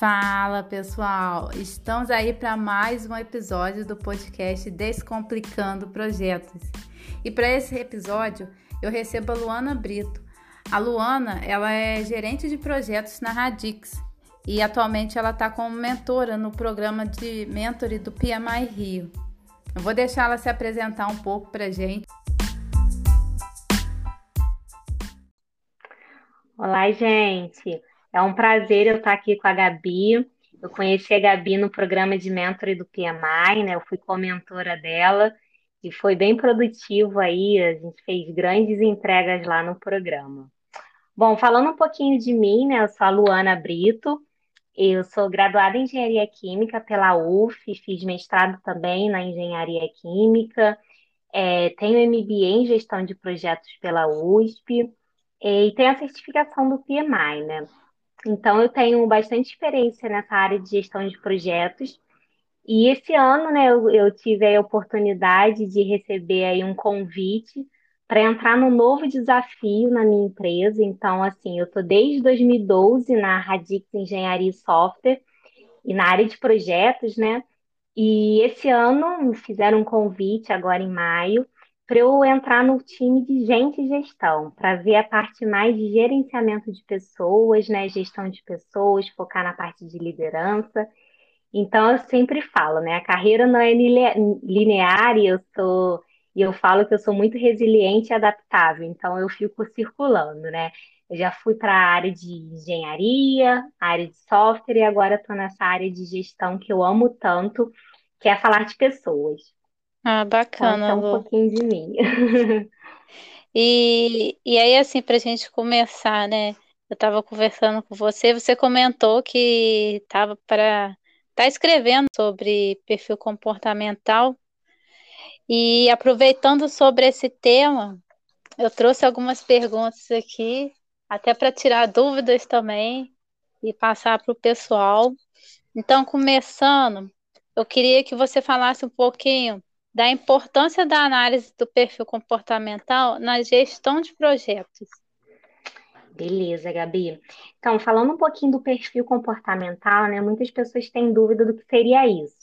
Fala pessoal, estamos aí para mais um episódio do podcast Descomplicando Projetos. E para esse episódio eu recebo a Luana Brito. A Luana ela é gerente de projetos na Radix e atualmente ela está como mentora no programa de mentoring do PMI Rio. Eu vou deixar ela se apresentar um pouco para gente. Olá, gente. É um prazer eu estar aqui com a Gabi. Eu conheci a Gabi no programa de mentoring do PMI, né? Eu fui comentora dela e foi bem produtivo aí. A gente fez grandes entregas lá no programa. Bom, falando um pouquinho de mim, né? Eu sou a Luana Brito. Eu sou graduada em Engenharia Química pela UF, fiz mestrado também na Engenharia Química, é, tenho MBA em Gestão de Projetos pela USP e tenho a certificação do PMI, né? Então, eu tenho bastante experiência nessa área de gestão de projetos. E esse ano, né, eu, eu tive a oportunidade de receber aí um convite para entrar num novo desafio na minha empresa. Então, assim, eu estou desde 2012 na Radix Engenharia e Software e na área de projetos, né? E esse ano me fizeram um convite agora em maio para eu entrar no time de gente e gestão, para ver a parte mais de gerenciamento de pessoas, né, gestão de pessoas, focar na parte de liderança. Então eu sempre falo, né, a carreira não é linear e eu sou e eu falo que eu sou muito resiliente e adaptável, então eu fico circulando, né? Eu já fui para a área de engenharia, área de software e agora estou nessa área de gestão que eu amo tanto, que é falar de pessoas. Ah, bacana, Conta um Lu. pouquinho de mim. E, e aí, assim, para a gente começar, né? Eu estava conversando com você, você comentou que estava para tá escrevendo sobre perfil comportamental. E aproveitando sobre esse tema, eu trouxe algumas perguntas aqui, até para tirar dúvidas também e passar para o pessoal. Então, começando, eu queria que você falasse um pouquinho da importância da análise do perfil comportamental na gestão de projetos. Beleza, Gabi. Então, falando um pouquinho do perfil comportamental, né? Muitas pessoas têm dúvida do que seria isso.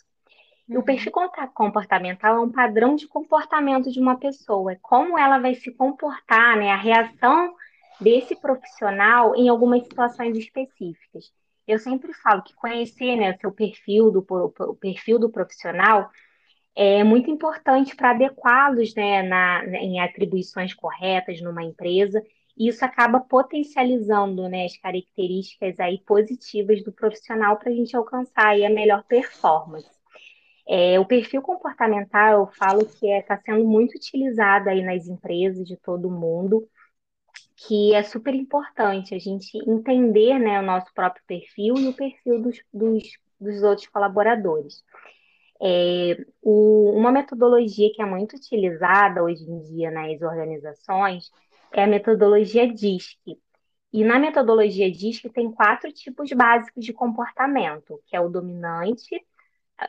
E o Uhum. perfil comportamental é um padrão de comportamento de uma pessoa, é como ela vai se comportar, né? A reação desse profissional em algumas situações específicas. Eu sempre falo que conhecer, né, o seu perfil do o perfil do profissional é muito importante para adequá-los né, na, em atribuições corretas numa empresa, e isso acaba potencializando né, as características aí positivas do profissional para a gente alcançar aí a melhor performance. É, o perfil comportamental, eu falo que está é, sendo muito utilizado aí nas empresas de todo mundo, que é super importante a gente entender né, o nosso próprio perfil e o perfil dos, dos, dos outros colaboradores. É, o, uma metodologia que é muito utilizada hoje em dia nas organizações é a metodologia DISC. E na metodologia DISC tem quatro tipos básicos de comportamento, que é o dominante,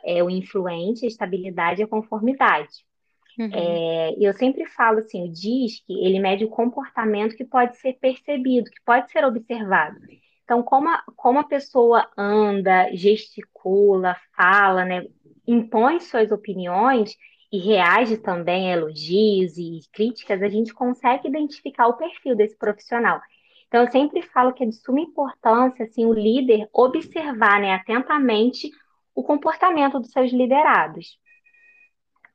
é o influente, a estabilidade e a conformidade. Uhum. É, eu sempre falo assim, o DISC, ele mede o comportamento que pode ser percebido, que pode ser observado. Então, como a, como a pessoa anda, gesticula, fala, né, impõe suas opiniões e reage também a elogios e críticas, a gente consegue identificar o perfil desse profissional. Então, eu sempre falo que é de suma importância, assim, o líder observar, né, atentamente o comportamento dos seus liderados.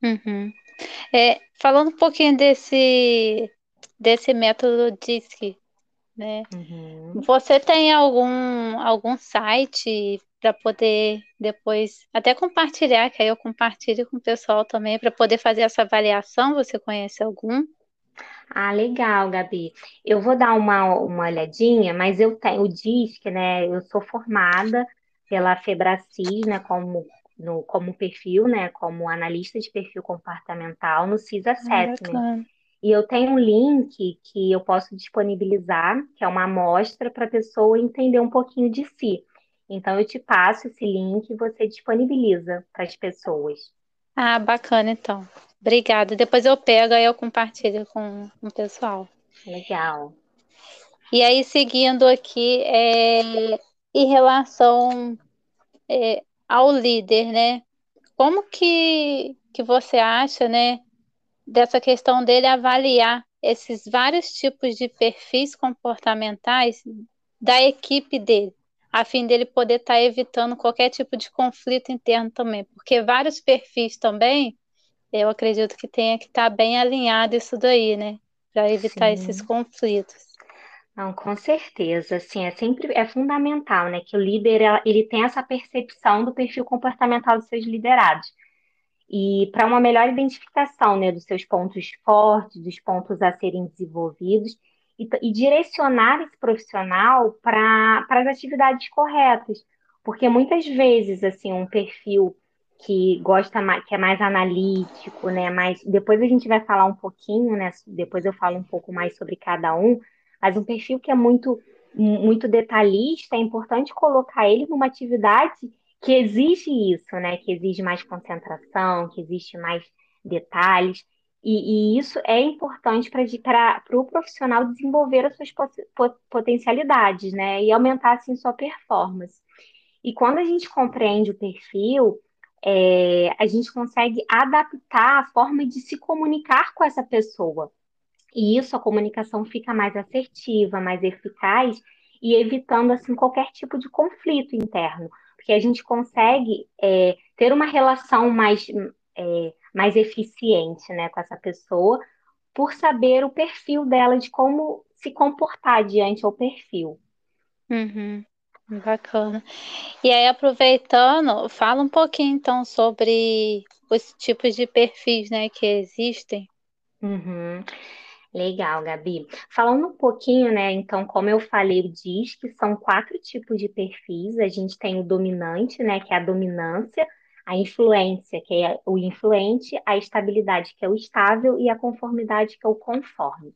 Uhum. É, falando um pouquinho desse, desse método DISC, né? Uhum. Você tem algum, algum site para poder depois até compartilhar, que aí eu compartilho com o pessoal também para poder fazer essa avaliação. Você conhece algum? Ah, legal, Gabi. Eu vou dar uma, uma olhadinha, mas eu tenho o DISC, né? Eu sou formada pela Febracis, né, como, no, como perfil, né, como analista de perfil comportamental no CIS Assessment. Ah, e eu tenho um link que eu posso disponibilizar, que é uma amostra para a pessoa entender um pouquinho de si. Então, eu te passo esse link e você disponibiliza para as pessoas. Ah, bacana, então. Obrigada. Depois eu pego e eu compartilho com, com o pessoal. Legal. E aí, seguindo aqui, é, em relação é, ao líder, né? Como que, que você acha, né, dessa questão dele avaliar esses vários tipos de perfis comportamentais da equipe dele, a fim dele poder estar tá evitando qualquer tipo de conflito interno também, porque vários perfis também, eu acredito que tenha que estar tá bem alinhado isso daí, né, para evitar Sim. esses conflitos. Não, com certeza, assim, é sempre é fundamental, né, que o líder ele tem essa percepção do perfil comportamental dos seus liderados. E para uma melhor identificação, né, dos seus pontos fortes, dos pontos a serem desenvolvidos e, e direcionar esse profissional para as atividades corretas, porque muitas vezes, assim, um perfil que gosta mais, que é mais analítico, né, mais depois a gente vai falar um pouquinho, né, depois eu falo um pouco mais sobre cada um mas um perfil que é muito, muito detalhista, é importante colocar ele numa atividade que exige isso, né? Que exige mais concentração, que existe mais detalhes. E, e isso é importante para o pro profissional desenvolver as suas potencialidades, né? E aumentar, assim, sua performance. E quando a gente compreende o perfil, é, a gente consegue adaptar a forma de se comunicar com essa pessoa. E isso a comunicação fica mais assertiva, mais eficaz e evitando assim qualquer tipo de conflito interno, porque a gente consegue é, ter uma relação mais, é, mais eficiente né, com essa pessoa por saber o perfil dela, de como se comportar diante ao perfil. Uhum, bacana. E aí, aproveitando, fala um pouquinho então sobre os tipos de perfis né, que existem. Uhum. Legal, Gabi. Falando um pouquinho, né? Então, como eu falei, o DISC são quatro tipos de perfis. A gente tem o dominante, né? Que é a dominância, a influência, que é o influente, a estabilidade, que é o estável, e a conformidade, que é o conforme.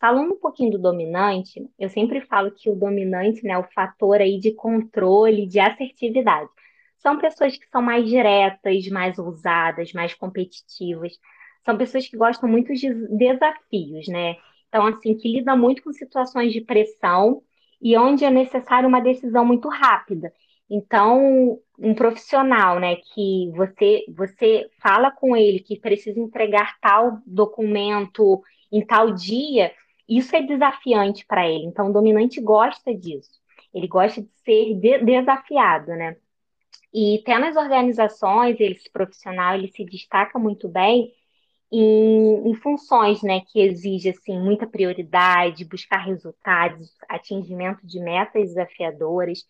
Falando um pouquinho do dominante, eu sempre falo que o dominante, né, é o fator aí de controle, de assertividade. São pessoas que são mais diretas, mais ousadas, mais competitivas são pessoas que gostam muito de desafios, né? Então, assim, que lidam muito com situações de pressão e onde é necessário uma decisão muito rápida. Então, um profissional, né, que você você fala com ele que precisa entregar tal documento em tal dia, isso é desafiante para ele. Então, o dominante gosta disso. Ele gosta de ser de desafiado, né? E até nas organizações, esse profissional, ele se destaca muito bem em, em, funções né, que exigem assim, muita prioridade, buscar resultados, atingimento de metas desafiadoras.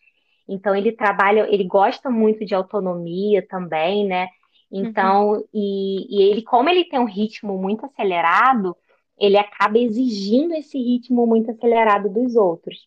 Então ele trabalha, ele gosta muito de autonomia também, né? Então, uhum. e, e ele, como ele tem um ritmo muito acelerado, ele acaba exigindo esse ritmo muito acelerado dos outros.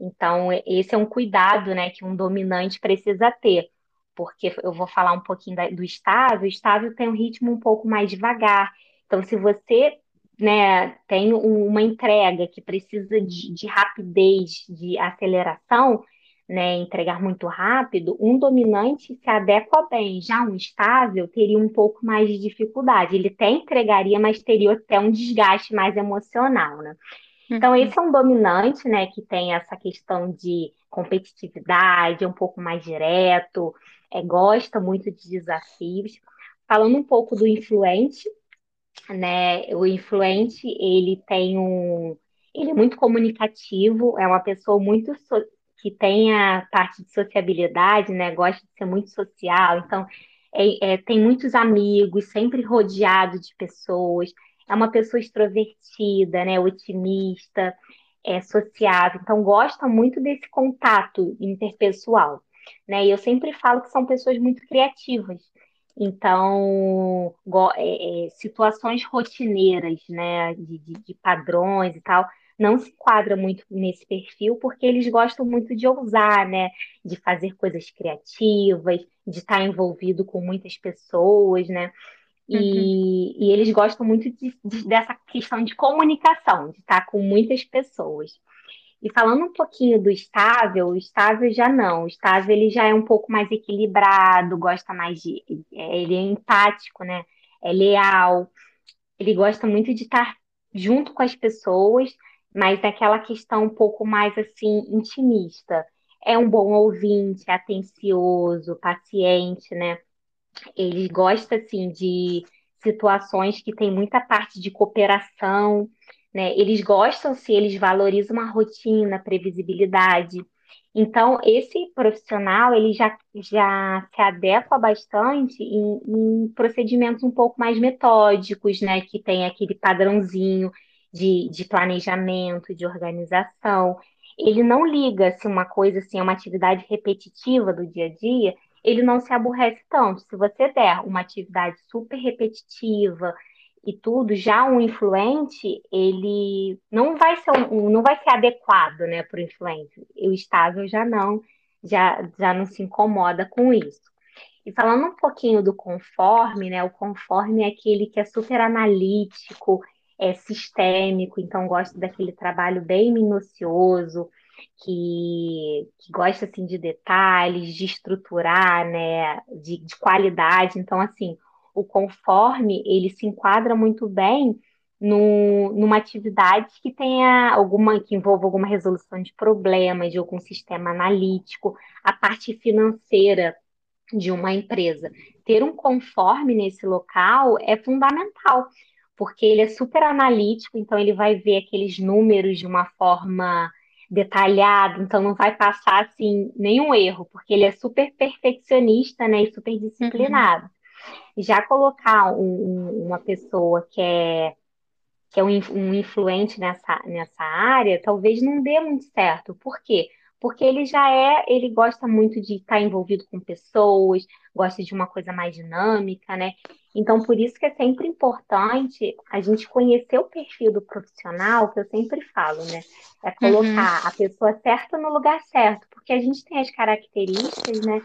Então, esse é um cuidado, né, que um dominante precisa ter porque eu vou falar um pouquinho da, do estável, o estável tem um ritmo um pouco mais devagar. Então, se você né, tem uma entrega que precisa de, de rapidez, de aceleração, né, entregar muito rápido, um dominante se adequa bem. Já um estável teria um pouco mais de dificuldade. Ele até entregaria, mas teria até um desgaste mais emocional, né? Então, uhum. esse é um dominante, né, que tem essa questão de competitividade, é um pouco mais direto, é, gosta muito de desafios. Falando um pouco do influente, né? O influente, ele tem um. Ele é muito comunicativo, é uma pessoa muito so, que tem a parte de sociabilidade, né? Gosta de ser muito social, então é, é, tem muitos amigos, sempre rodeado de pessoas, é uma pessoa extrovertida, né? Otimista, é sociável, então gosta muito desse contato interpessoal né? E eu sempre falo que são pessoas muito criativas. Então, é, é, situações rotineiras, né, de, de, de, padrões e tal, não se enquadra muito nesse perfil, porque eles gostam muito de ousar, né, de fazer coisas criativas, de estar envolvido com muitas pessoas, né, e, uhum. e eles gostam muito de, dessa questão de comunicação, de estar com muitas pessoas. E falando um pouquinho do estável, o estável já não. O estável ele já é um pouco mais equilibrado, gosta mais de. É, ele é empático, né? É leal. Ele gosta muito de estar junto com as pessoas, mas daquela questão um pouco mais assim, intimista. é um bom ouvinte, atencioso, paciente, né? Ele gosta, assim, de situações que tem muita parte de cooperação, né? Eles gostam, se eles valorizam a rotina, previsibilidade. Então, esse profissional, ele já, já se adequa bastante em, em procedimentos um pouco mais metódicos, né? Que tem aquele padrãozinho de, de planejamento, de organização. Ele não liga se uma coisa assim é uma atividade repetitiva do dia a dia, ele não se aborrece tanto. Se você der uma atividade super repetitiva e tudo, já um influente, ele não vai ser um, não vai ser adequado, né, para o influente. O estável já não, já, já não se incomoda com isso. E falando um pouquinho do conforme, né, o conforme é aquele que é super analítico, é sistêmico, então gosta daquele trabalho bem minucioso, que, que gosta assim de detalhes, de estruturar, né, de, de qualidade. Então, assim, o conforme ele se enquadra muito bem no, numa atividade que tenha alguma que envolva alguma resolução de problemas, de algum sistema analítico, a parte financeira de uma empresa. Ter um conforme nesse local é fundamental, porque ele é super analítico, então ele vai ver aqueles números de uma forma detalhada, então não vai passar assim nenhum erro, porque ele é super perfeccionista, né, e super disciplinado. Uhum. Já colocar um, uma pessoa que é que é um, um influente nessa, nessa área, talvez não dê muito certo. Por quê? Porque ele já é, ele gosta muito de estar envolvido com pessoas, gosta de uma coisa mais dinâmica, né? Então, por isso que é sempre importante a gente conhecer o perfil do profissional, que eu sempre falo, né? É colocar uhum. a pessoa certa no lugar certo, porque a gente tem as características, né?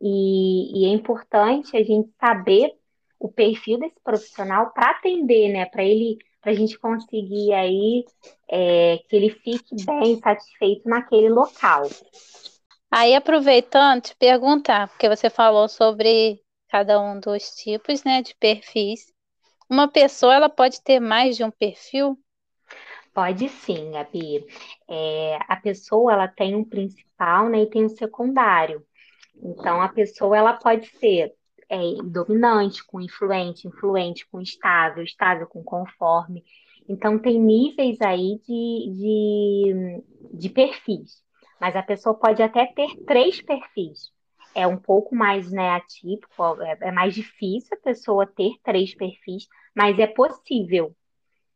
E, e é importante a gente saber o perfil desse profissional para atender, né? Para ele, para a gente conseguir aí é, que ele fique bem satisfeito naquele local. Aí, aproveitando, te perguntar, porque você falou sobre cada um dos tipos, né, de perfis. Uma pessoa, ela pode ter mais de um perfil? Pode sim, Gabi. É, a pessoa, ela tem um principal, né, e tem um secundário. Então, a pessoa, ela pode ser é, dominante com influente, influente com estável, estável com conforme. Então, tem níveis aí de, de, de perfis. Mas a pessoa pode até ter três perfis é um pouco mais né, atípico, é, é mais difícil a pessoa ter três perfis, mas é possível.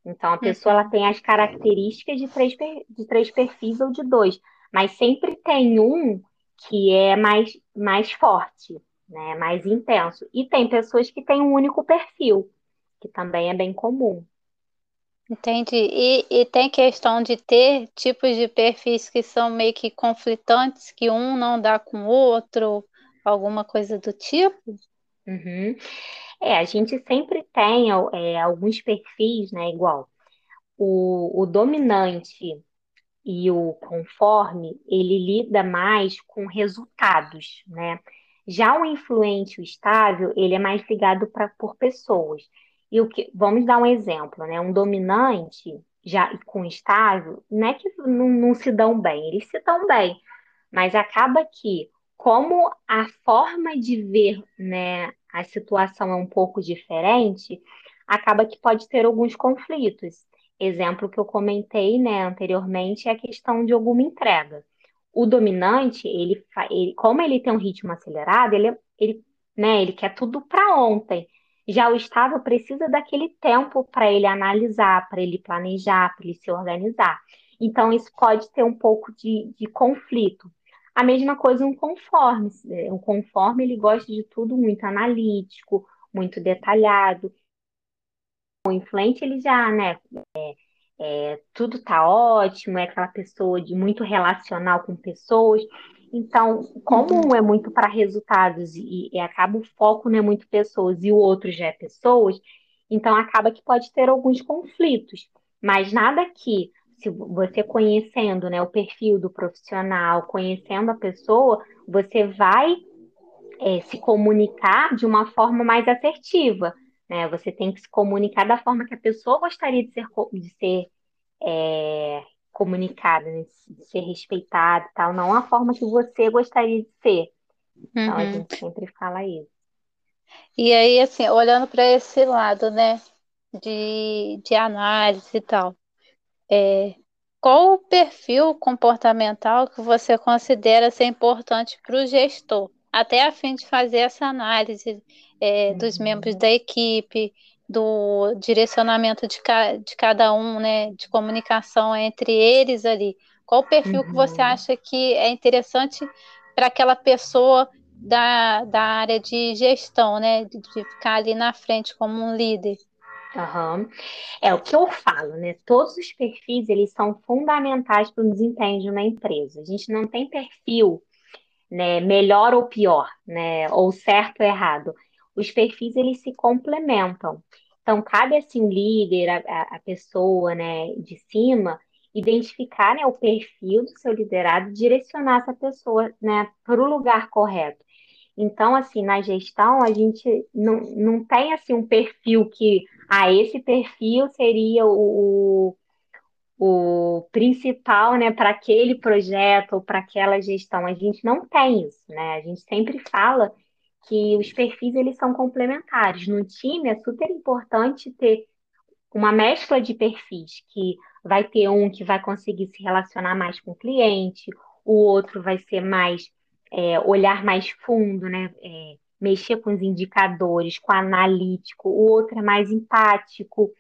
Então, a pessoa ela uhum. tem as características de três, de três perfis ou de dois, mas sempre tem um que é mais, mais forte, né, mais intenso. E tem pessoas que têm um único perfil, que também é bem comum. Entendi. E, e tem questão de ter tipos de perfis que são meio que conflitantes, que um não dá com o outro, alguma coisa do tipo? Uhum. É, a gente sempre tem é, alguns perfis, né? Igual o, o dominante e o conforme, ele lida mais com resultados, né? Já o influente, o estável, ele é mais ligado pra, por pessoas. E o que, vamos dar um exemplo, né? Um dominante já com estável, não é que não, não se dão bem, eles se dão bem, mas acaba que como a forma de ver né, a situação é um pouco diferente, acaba que pode ter alguns conflitos. Exemplo que eu comentei né, anteriormente é a questão de alguma entrega. O dominante, ele, ele como ele tem um ritmo acelerado, ele, ele, né, ele quer tudo para ontem. Já o estável precisa daquele tempo para ele analisar, para ele planejar, para ele se organizar. Então, isso pode ter um pouco de, de conflito. A mesma coisa um conforme. Um conforme ele gosta de tudo muito analítico, muito detalhado. O influente ele já, né? É, é, tudo tá ótimo, é aquela pessoa de muito relacional com pessoas. Então, como um uhum. é muito para resultados e, e, acaba o foco não é muito pessoas e o outro já é pessoas, então acaba que pode ter alguns conflitos. Mas nada que se você conhecendo né, o perfil do profissional, conhecendo a pessoa, você vai é, se comunicar de uma forma mais assertiva. Né? Você tem que se comunicar da forma que a pessoa gostaria de ser, de ser é, comunicada, né? de ser respeitada e tal, não a forma que você gostaria de ser. Então a Uhum. gente sempre fala isso. E aí, assim, olhando para esse lado, né, de, de análise e tal, é, qual o perfil comportamental que você considera ser importante para o gestor, até a fim de fazer essa análise é, dos Uhum. membros da equipe, do direcionamento de, ca de cada um, né, de comunicação entre eles ali. Qual o perfil que você Uhum. acha que é interessante para aquela pessoa da, da área de gestão, né, de ficar ali na frente como um líder? É o que eu falo, né? Todos os perfis, eles são fundamentais para o desempenho de uma empresa. A gente não tem perfil, né, melhor ou pior, né, ou certo ou errado. Os perfis, eles se complementam. Então, cabe assim o líder, a, a- a pessoa, né, de cima, identificar, né, o perfil do seu liderado e direcionar essa pessoa, né, para o lugar correto. Então, assim, na gestão, a gente não, não tem, assim, um perfil que, ah, esse perfil seria o, o, principal, né, para aquele projeto ou para aquela gestão. A gente não tem isso, né? A gente sempre fala que os perfis, eles são complementares. No time, é super importante ter uma mescla de perfis, que vai ter um que vai conseguir se relacionar mais com o cliente, o outro vai ser mais, é, olhar mais fundo, né? É, mexer com os indicadores, com o analítico, o outro é mais empático,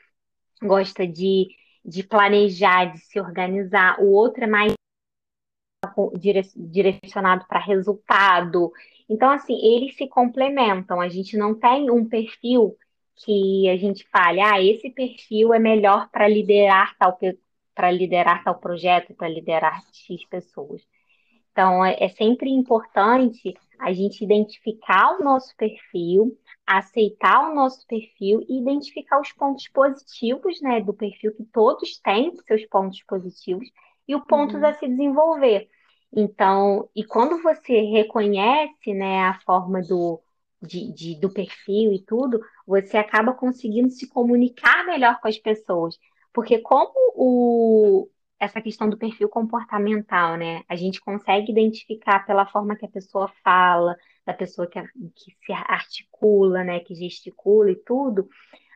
gosta de, de planejar, de se organizar, o outro é mais dire- direcionado para resultado. Então, assim, eles se complementam. A gente não tem um perfil que a gente fale, ah, esse perfil é melhor para liderar tal, para liderar tal projeto, para liderar X pessoas. Então, é, é sempre importante a gente identificar o nosso perfil, aceitar o nosso perfil e identificar os pontos positivos, né, do perfil que todos têm seus pontos positivos e os pontos Uhum. a se desenvolver. Então, e quando você reconhece, né, a forma do, de, de- do perfil e tudo, você acaba conseguindo se comunicar melhor com as pessoas. Porque como o, essa questão do perfil comportamental, né? A gente consegue identificar pela forma que a pessoa fala, da pessoa que, que se articula, né? Que gesticula e tudo,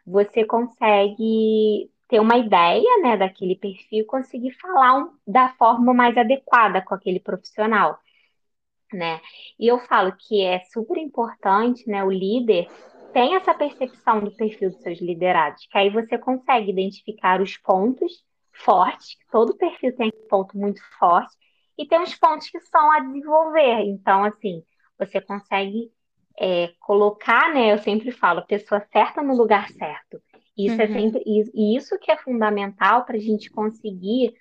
você consegue ter uma ideia, né, daquele perfil conseguir falar um- da forma mais adequada com aquele profissional, né? E eu falo que é super importante, né, o líder tem essa percepção do perfil dos seus liderados, que aí você consegue identificar os pontos fortes, que todo perfil tem um ponto muito forte, e tem os pontos que são a desenvolver. Então, assim, você consegue é, colocar, né? Eu sempre falo, a pessoa certa no lugar certo. Isso é Uhum. sempre, e e isso que é fundamental para a gente conseguir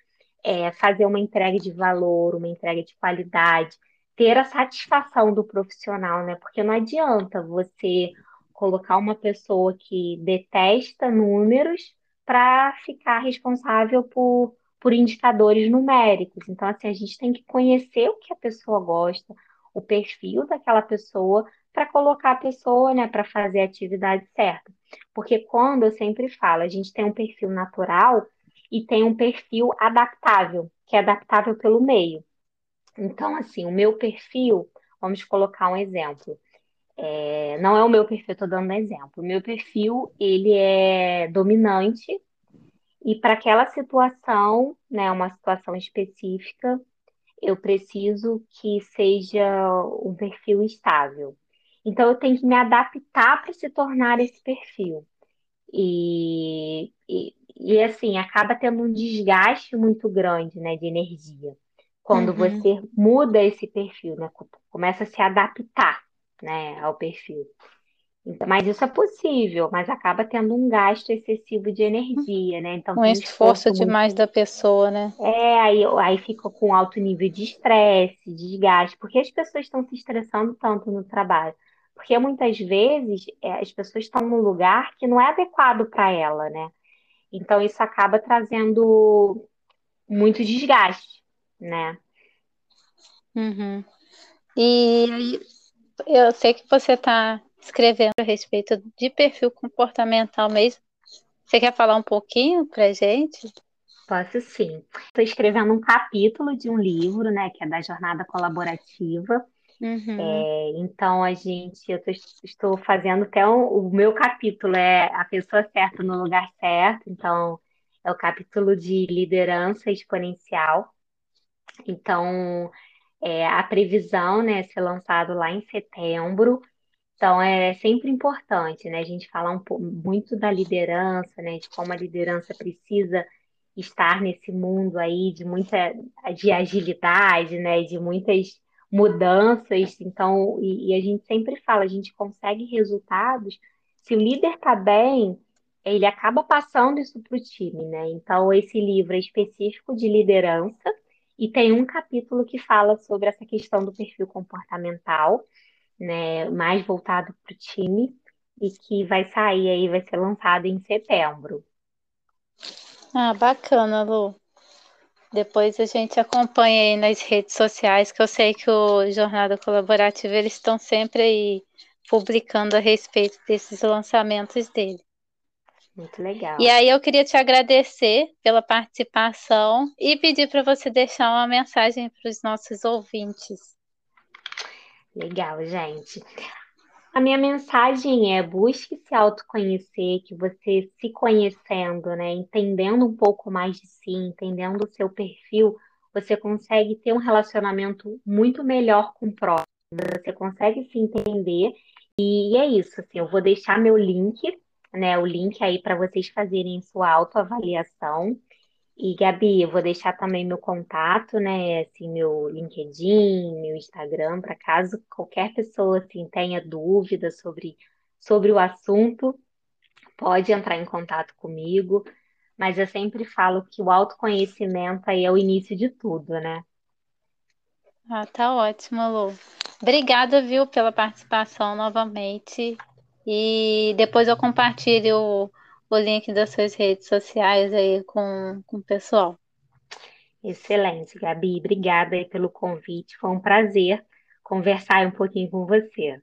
é, fazer uma entrega de valor, uma entrega de qualidade, ter a satisfação do profissional, né? Porque não adianta você colocar uma pessoa que detesta números para ficar responsável por, por indicadores numéricos. Então, assim, a gente tem que conhecer o que a pessoa gosta, o perfil daquela pessoa, para colocar a pessoa, né, para fazer a atividade certa. Porque quando eu sempre falo, a gente tem um perfil natural e tem um perfil adaptável, que é adaptável pelo meio. Então, assim, o meu perfil, vamos colocar um exemplo. É, não é o meu perfil, estou dando um exemplo. O meu perfil, ele é dominante e para aquela situação, né, uma situação específica, eu preciso que seja um perfil estável. Então, eu tenho que me adaptar para se tornar esse perfil. E, e, e, assim, acaba tendo um desgaste muito grande, né, de energia. Quando Uhum. você muda esse perfil, né, começa a se adaptar, né, ao perfil. Então, mas isso é possível, mas acaba tendo um gasto excessivo de energia, né? Então Um esforço esforço muito. demais da pessoa, né? É, aí, aí fica com alto nível de estresse, desgaste, porque as pessoas estão se estressando tanto no trabalho. Porque muitas vezes é, as pessoas estão num lugar que não é adequado para ela, né? Então isso acaba trazendo muito desgaste, né? Uhum. E aí, eu sei que você está escrevendo a respeito de perfil comportamental mesmo. Você quer falar um pouquinho pra gente? Posso sim. Estou escrevendo um capítulo de um livro, né, que é da jornada colaborativa. Uhum. É, então a gente, eu tô- estou fazendo até o, o meu capítulo é a pessoa certa no lugar certo. Então é o capítulo de liderança exponencial. Então é, a previsão, né, ser lançado lá em setembro. Então, é sempre importante, né, a gente falar um pouco, muito da liderança, né, de como a liderança precisa estar nesse mundo aí de muita de agilidade, né, de muitas mudanças. Então, e, e a gente sempre fala, a gente consegue resultados se o líder está bem, ele acaba passando isso para o time, né? Então, esse livro é específico de liderança e tem um capítulo que fala sobre essa questão do perfil comportamental né, mais voltado para o time e que vai sair aí, vai ser lançado em setembro. Ah, bacana, Lu. Depois a gente acompanha aí nas redes sociais, que eu sei que o Jornada Colaborativa eles estão sempre aí publicando a respeito desses lançamentos dele. Muito legal. E aí eu queria te agradecer pela participação e pedir para você deixar uma mensagem para os nossos ouvintes. Legal, gente. A minha mensagem é busque se autoconhecer, que você se conhecendo, né, entendendo um pouco mais de si, entendendo o seu perfil, você consegue ter um relacionamento muito melhor com o próximo, você consegue se entender. E é isso, assim, eu vou deixar meu link, né, o link aí para vocês fazerem sua autoavaliação. E, Gabi, eu vou deixar também meu contato, né? Assim, meu LinkedIn, meu Instagram, para caso qualquer pessoa assim, tenha dúvida sobre, sobre o assunto, pode entrar em contato comigo. Mas eu sempre falo que o autoconhecimento aí é o início de tudo, né? Ah, tá ótimo, Lu. Obrigada, viu, pela participação novamente. E depois eu compartilho o link das suas redes sociais aí com, com o pessoal. Excelente, Gabi. Obrigada aí pelo convite. Foi um prazer conversar um pouquinho com você.